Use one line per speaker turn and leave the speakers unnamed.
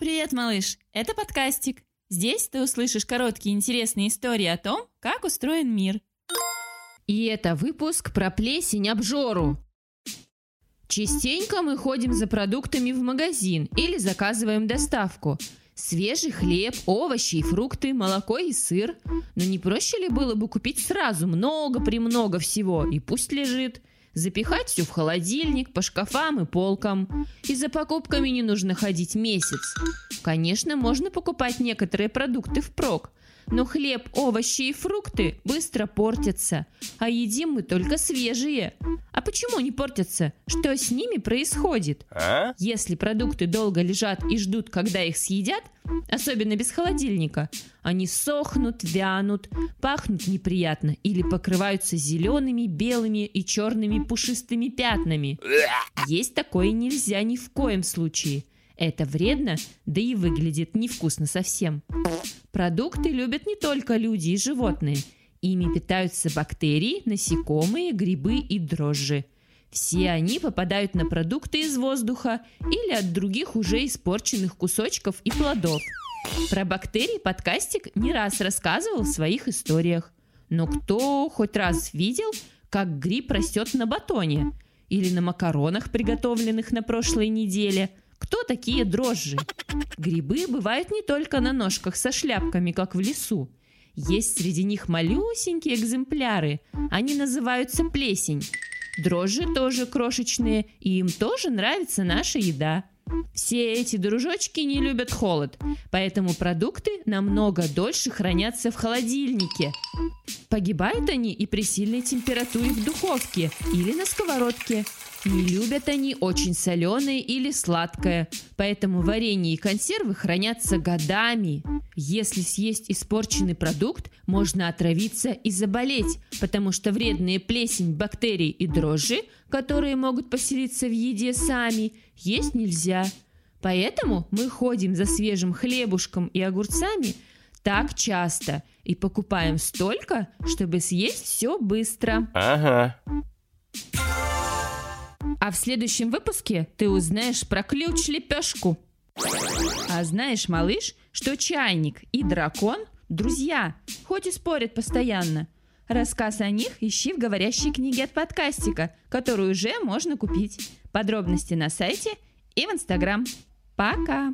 Привет, малыш! Это подкастик. Здесь ты услышишь короткие интересные истории о том, как устроен мир.
И это выпуск про плесень обжору. Частенько мы ходим за продуктами в магазин или заказываем доставку. Свежий хлеб, овощи и фрукты, молоко и сыр. Но не проще ли было бы купить сразу много-премного всего и пусть лежит? Запихать все в холодильник, по шкафам и полкам. И за покупками не нужно ходить месяц. Конечно, можно покупать некоторые продукты впрок, но хлеб, овощи и фрукты быстро портятся, а едим мы только свежие. А почему они портятся? Что с ними происходит?
А?
Если продукты долго лежат и ждут, когда их съедят, особенно без холодильника, они сохнут, вянут, пахнут неприятно или покрываются зелеными, белыми и черными пушистыми пятнами. Есть такое нельзя ни в коем случае. Это вредно, да и выглядит невкусно совсем. Продукты любят не только люди и животные. Ими питаются бактерии, насекомые, грибы и дрожжи. Все они попадают на продукты из воздуха или от других уже испорченных кусочков и плодов. Про бактерии подкастик не раз рассказывал в своих историях. Но кто хоть раз видел, как гриб растет на батоне? Или на макаронах, приготовленных на прошлой неделе? Кто такие дрожжи? Грибы бывают не только на ножках со шляпками, как в лесу. Есть среди них малюсенькие экземпляры. Они называются плесень. Дрожжи тоже крошечные, и им тоже нравится наша еда. Все эти дружочки не любят холод, поэтому продукты намного дольше хранятся в холодильнике. Погибают они и при сильной температуре в духовке или на сковородке. Не любят они очень соленое или сладкое, поэтому варенье и консервы хранятся годами. Если съесть испорченный продукт, можно отравиться и заболеть, потому что вредные плесень, бактерии и дрожжи, которые могут поселиться в еде сами, есть нельзя. Поэтому мы ходим за свежим хлебушком и огурцами так часто и покупаем столько, чтобы съесть все быстро.
Ага.
А в следующем выпуске ты узнаешь про ключ-лепешку. А знаешь, малыш, что чайник и дракон – друзья, хоть и спорят постоянно. Рассказ о них ищи в говорящей книге от подкастика, которую уже можно купить. Подробности на сайте и в Инстаграм. Пока!